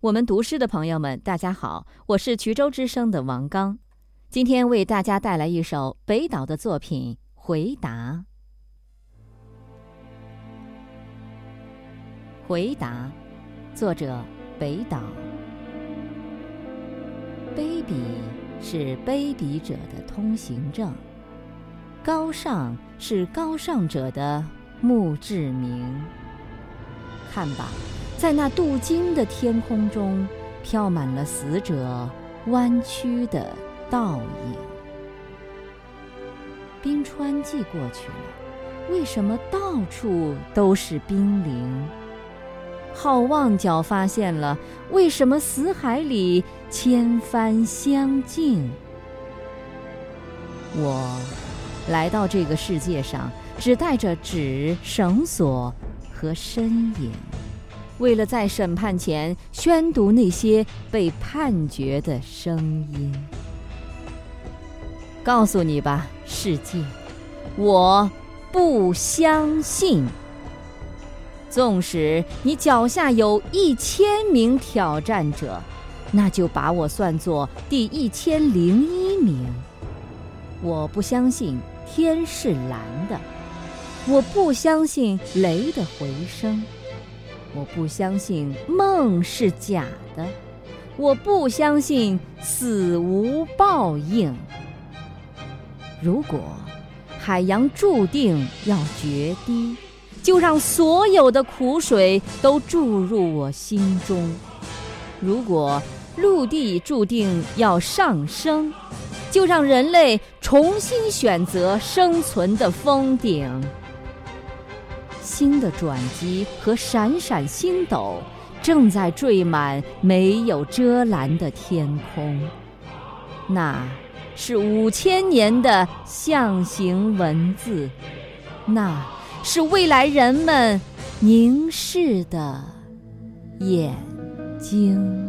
我们读诗的朋友们，大家好，我是衢州之声的王刚，今天为大家带来一首北岛的作品《回答》。回答，作者北岛。卑鄙是卑鄙者的通行证，高尚是高尚者的墓志铭。看吧。在那镀金的天空中，飘满了死者弯曲的倒影。冰川季过去了，为什么到处都是冰凌？好望角发现了，为什么死海里千帆相竞？我来到这个世界上，只带着纸、绳索和身影。为了在审判前宣读那些被判决的声音，告诉你吧，世界，我不相信。纵使你脚下有一千名挑战者，那就把我算作第一千零一名。我不相信天是蓝的，我不相信雷的回声。我不相信梦是假的，我不相信死无报应。如果海洋注定要决堤，就让所有的苦水都注入我心中；如果陆地注定要上升，就让人类重新选择生存的峰顶。新的转机和闪闪星斗正在缀满没有遮拦的天空，那是五千年的象形文字，那是未来人们凝视的眼睛。